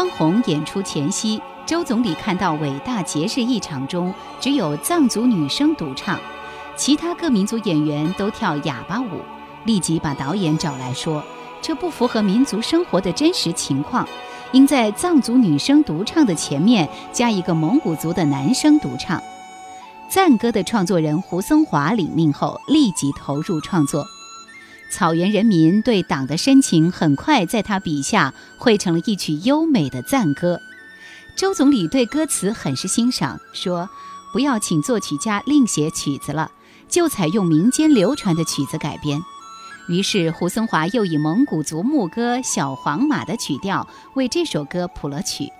方红演出前夕，周总理看到伟大节日一场中只有藏族女生独唱，其他各民族演员都跳哑巴舞，立即把导演找来说，这不符合民族生活的真实情况，应在藏族女生独唱的前面加一个蒙古族的男生独唱。赞歌的创作人胡松华领命后，立即投入创作。草原人民对党的深情，很快在他笔下汇成了一曲优美的赞歌。周总理对歌词很是欣赏，说：“不要请作曲家另写曲子了，就采用民间流传的曲子改编。”于是胡森华又以蒙古族牧歌《小黄马》的曲调为这首歌谱了曲。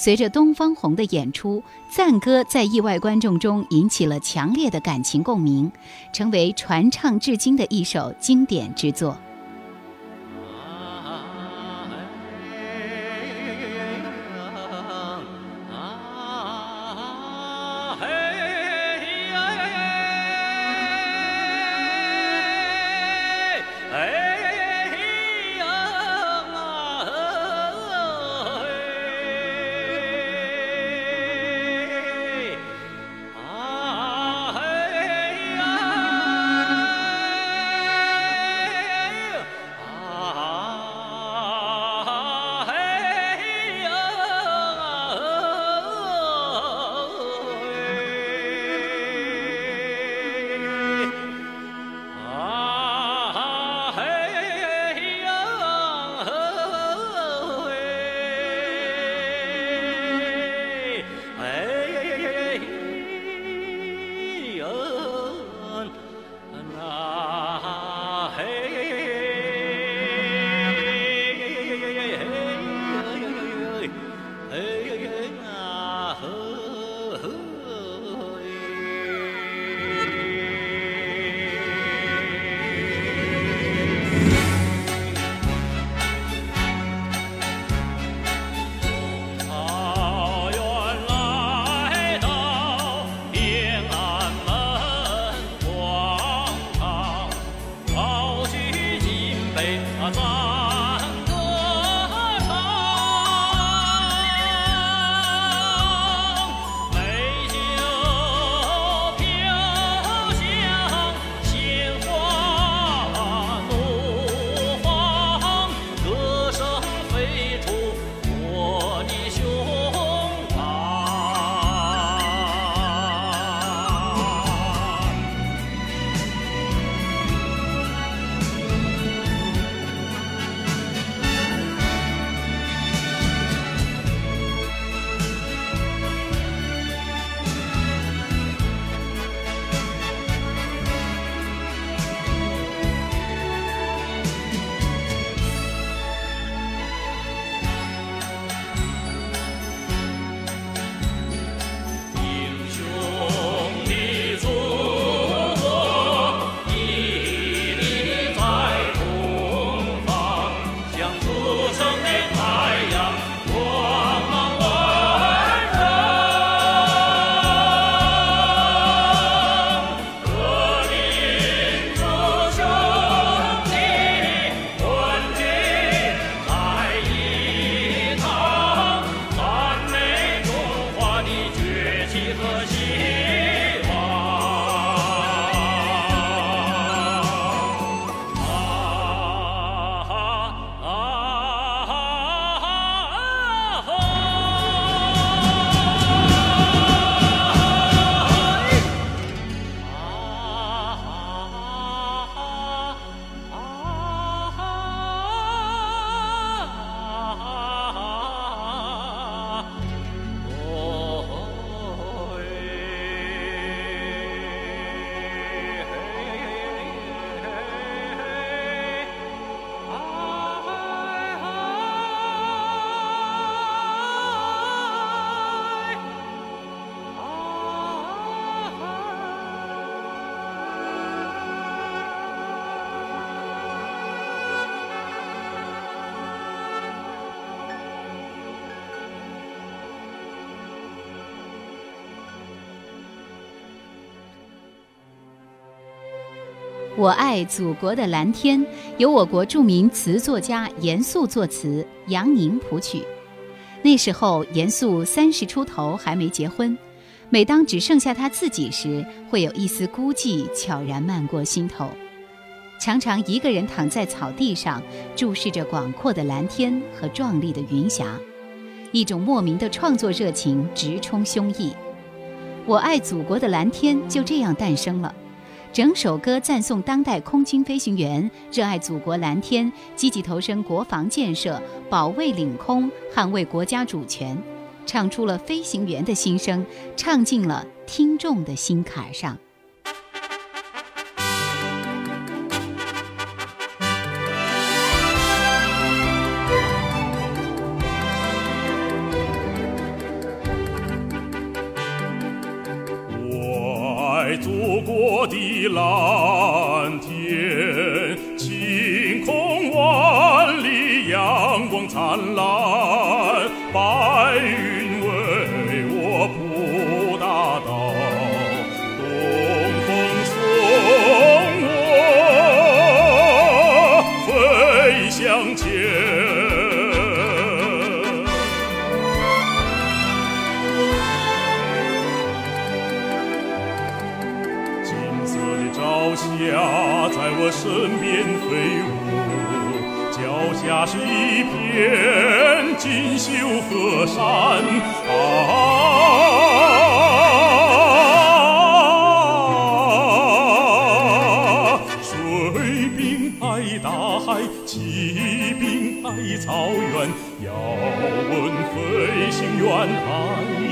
随着东方红的演出，赞歌在意外观众中引起了强烈的感情共鸣，成为传唱至今的一首经典之作。我爱祖国的蓝天，由我国著名词作家严肃作词，杨宁谱曲。那时候严肃三十出头，还没结婚。每当只剩下他自己时，会有一丝孤寂悄然漫过心头。常常一个人躺在草地上，注视着广阔的蓝天和壮丽的云霞，一种莫名的创作热情直冲胸臆。我爱祖国的蓝天就这样诞生了。整首歌赞颂当代空军飞行员热爱祖国蓝天，积极投身国防建设，保卫领空，捍卫国家主权，唱出了飞行员的心声，唱进了听众的心坎上。在祖国的蓝天，晴空万里，阳光灿烂，白云身边飞舞，脚下是一片锦绣河山啊！水兵爱大海，骑兵爱草原，要问飞行员爱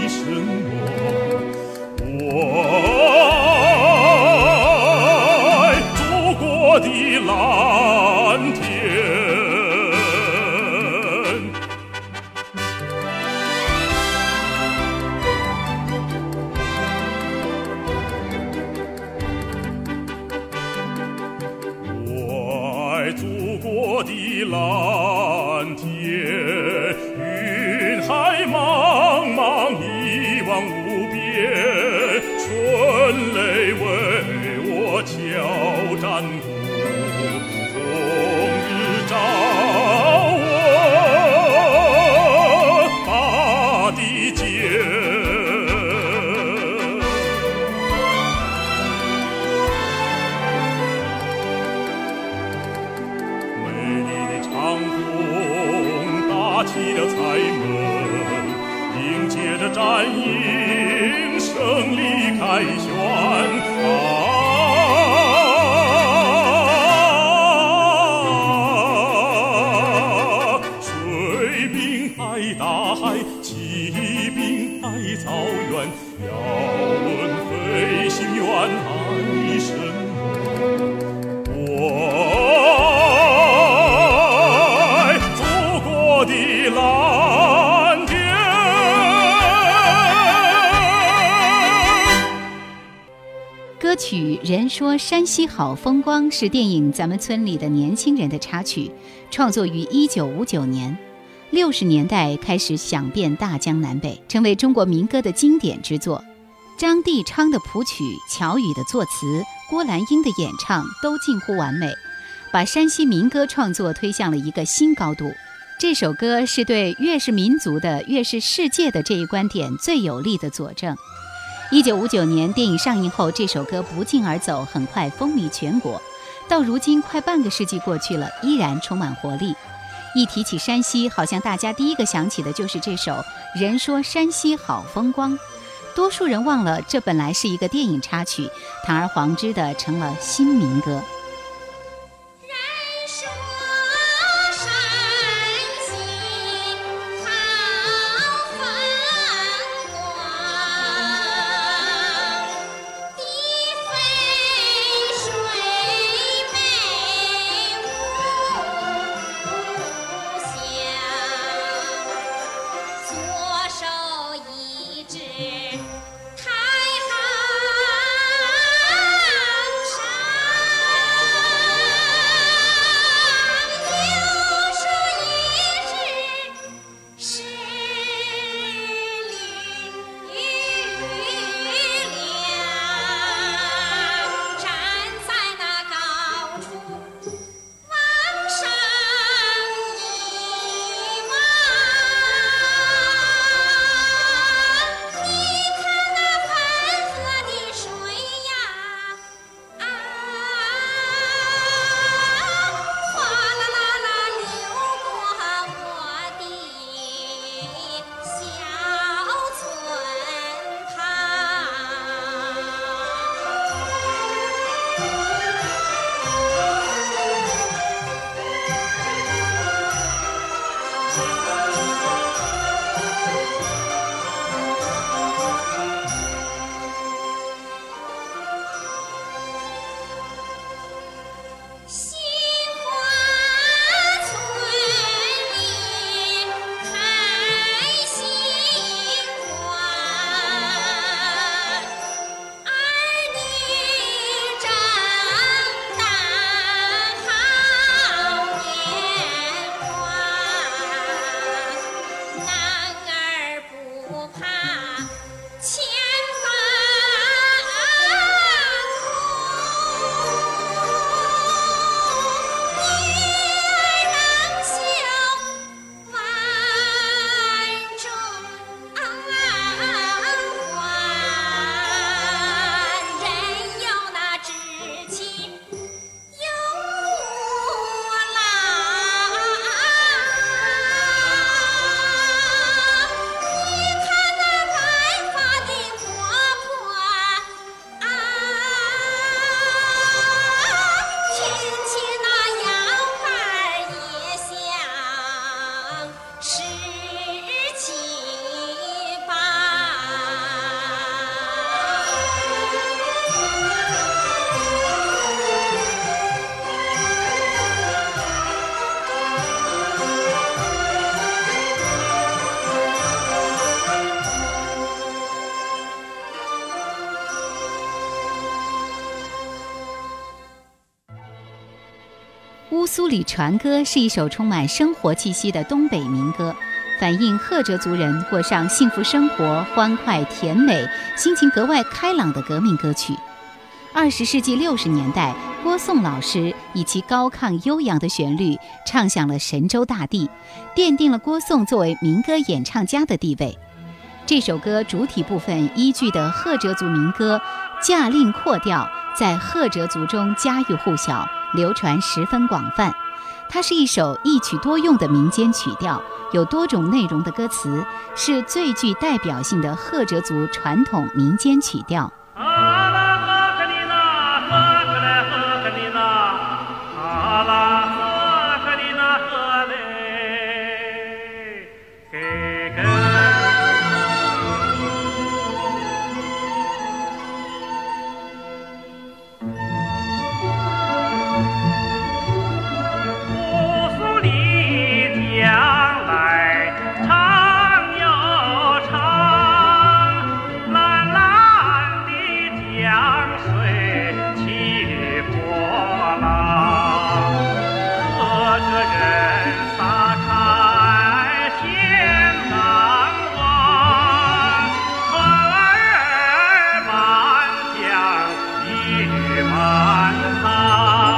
什么？草原，要问飞行员爱什么？我爱祖国的蓝天。歌曲人说山西好风光是电影《咱们村里的年轻人》的插曲，创作于一九五九年，六十年代开始响遍大江南北，成为中国民歌的经典之作。张帝昌的谱曲，乔羽的作词，郭兰英的演唱都近乎完美，把山西民歌创作推向了一个新高度。这首歌是对越是民族的越是世界的这一观点最有力的佐证。一九五九年电影上映后，这首歌不胫而走，很快风靡全国。到如今，快半个世纪过去了，依然充满活力。一提起山西，好像大家第一个想起的就是这首《人说山西好风光》。多数人忘了，这本来是一个电影插曲，堂而皇之的成了新民歌。里船歌》是一首充满生活气息的东北民歌，反映赫哲族人过上幸福生活、欢快甜美、心情格外开朗的革命歌曲。二十世纪六十年代，郭颂老师以其高亢悠扬的旋律唱响了神州大地，奠定了郭颂作为民歌演唱家的地位。这首歌主体部分依据的赫哲族民歌《驾令阔调》在赫哲族中家喻户晓，流传十分广泛。它是一首一曲多用的民间曲调，有多种内容的歌词，是最具代表性的赫哲族传统民间曲调。man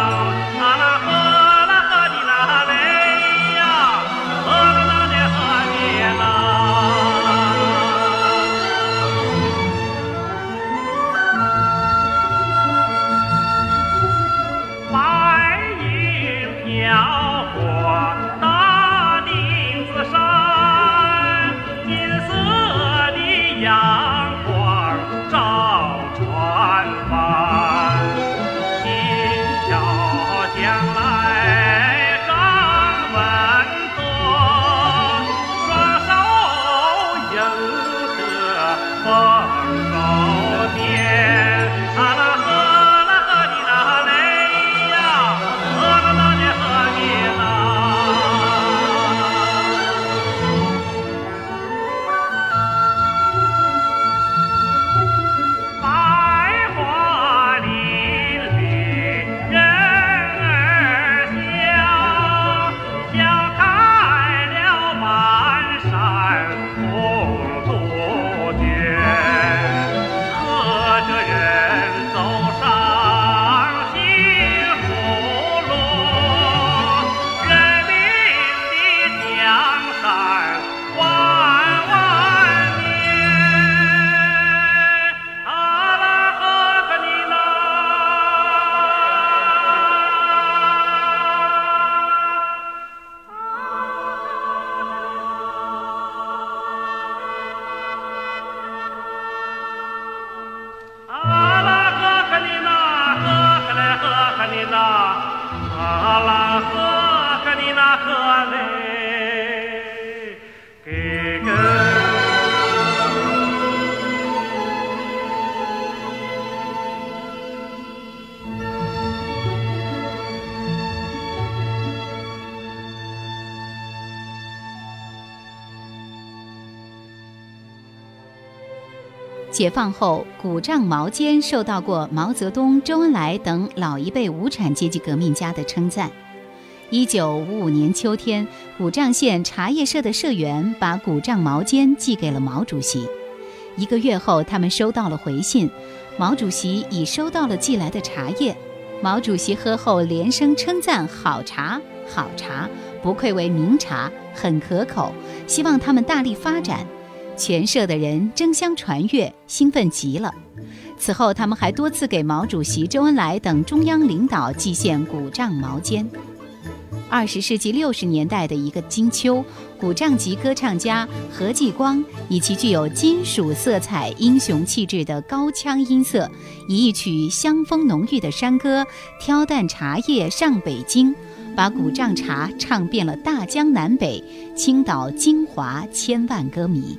解放后，古丈毛尖受到过毛泽东、周恩来等老一辈无产阶级革命家的称赞。一九五五年秋天，古丈县茶叶社的社员把古丈毛尖寄给了毛主席。一个月后，他们收到了回信，毛主席已收到了寄来的茶叶。毛主席喝后连声称赞：“好茶，好茶，不愧为名茶，很可口。”希望他们大力发展。全社的人争相传阅，兴奋极了。此后，他们还多次给毛主席、周恩来等中央领导寄献古丈毛尖。二十世纪六十年代的一个金秋，古丈级歌唱家何继光以其具有金属色彩、英雄气质的高腔音色，以一曲香风浓郁的山歌《挑担茶叶上北京》，把古丈茶唱遍了大江南北、倾倒京华千万歌迷。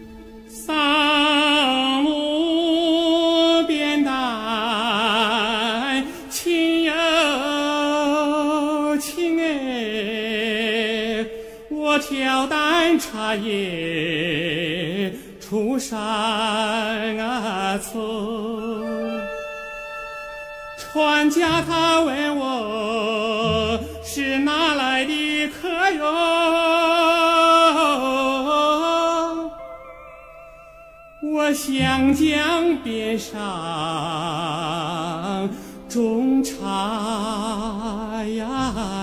三五扁担，轻又轻哎，我挑担茶叶出山村，船家他问我是哪来的客哟？湘江边上种茶呀。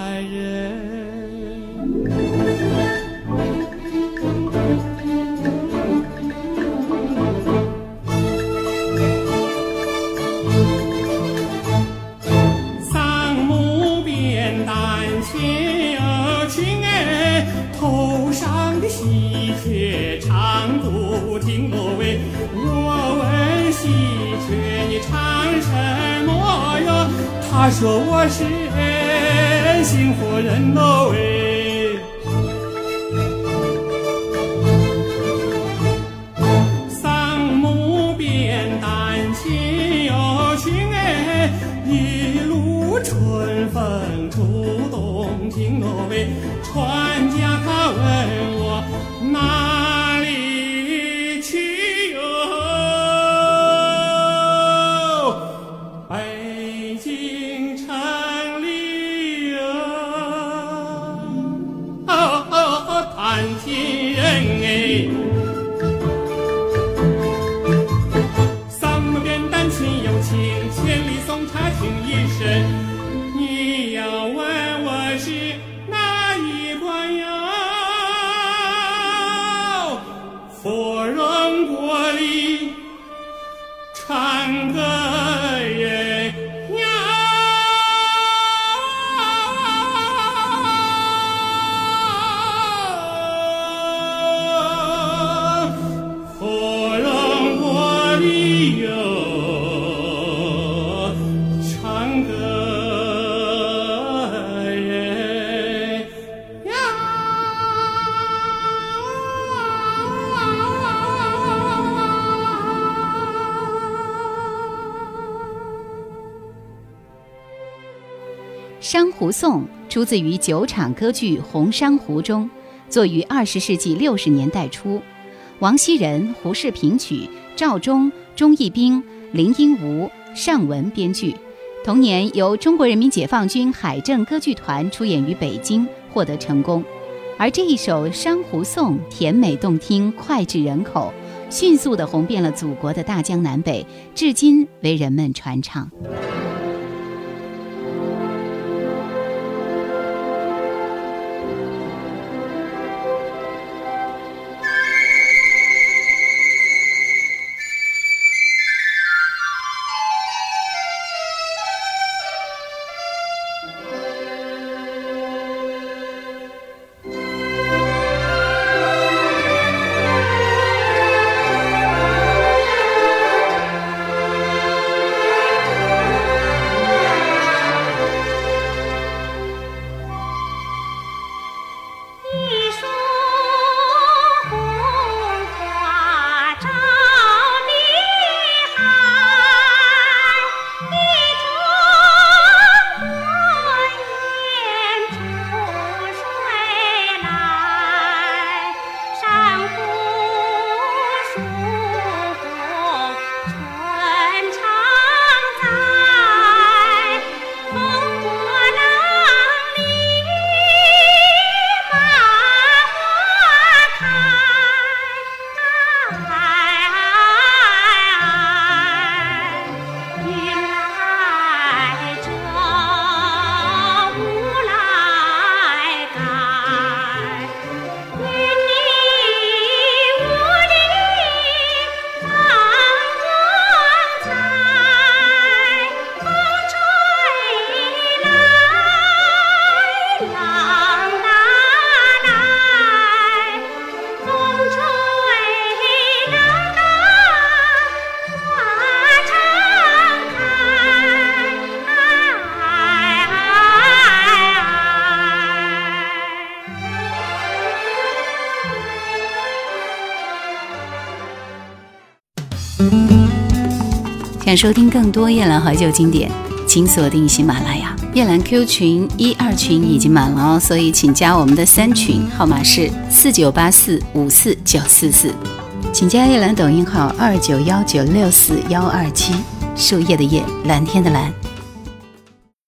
他说我是幸福人喽喂。行千里珊瑚颂》出自于九场歌剧《红珊瑚》中，作于二十世纪六十年代初，王希仁、胡适评曲，赵忠、钟义兵、林英吾、尚文编剧。同年由中国人民解放军海政歌剧团出演于北京，获得成功。而这一首《珊瑚颂》甜美动听，脍炙人口，迅速地红遍了祖国的大江南北，至今为人们传唱。想收听更多夜兰怀旧经典，请锁定喜马拉雅。夜兰 Q 群一二群已经满了哦，所以请加我们的三群，号码是四九八四五四九四四。请加夜兰抖音号二九幺九六四幺二七，树叶的叶，蓝天的蓝。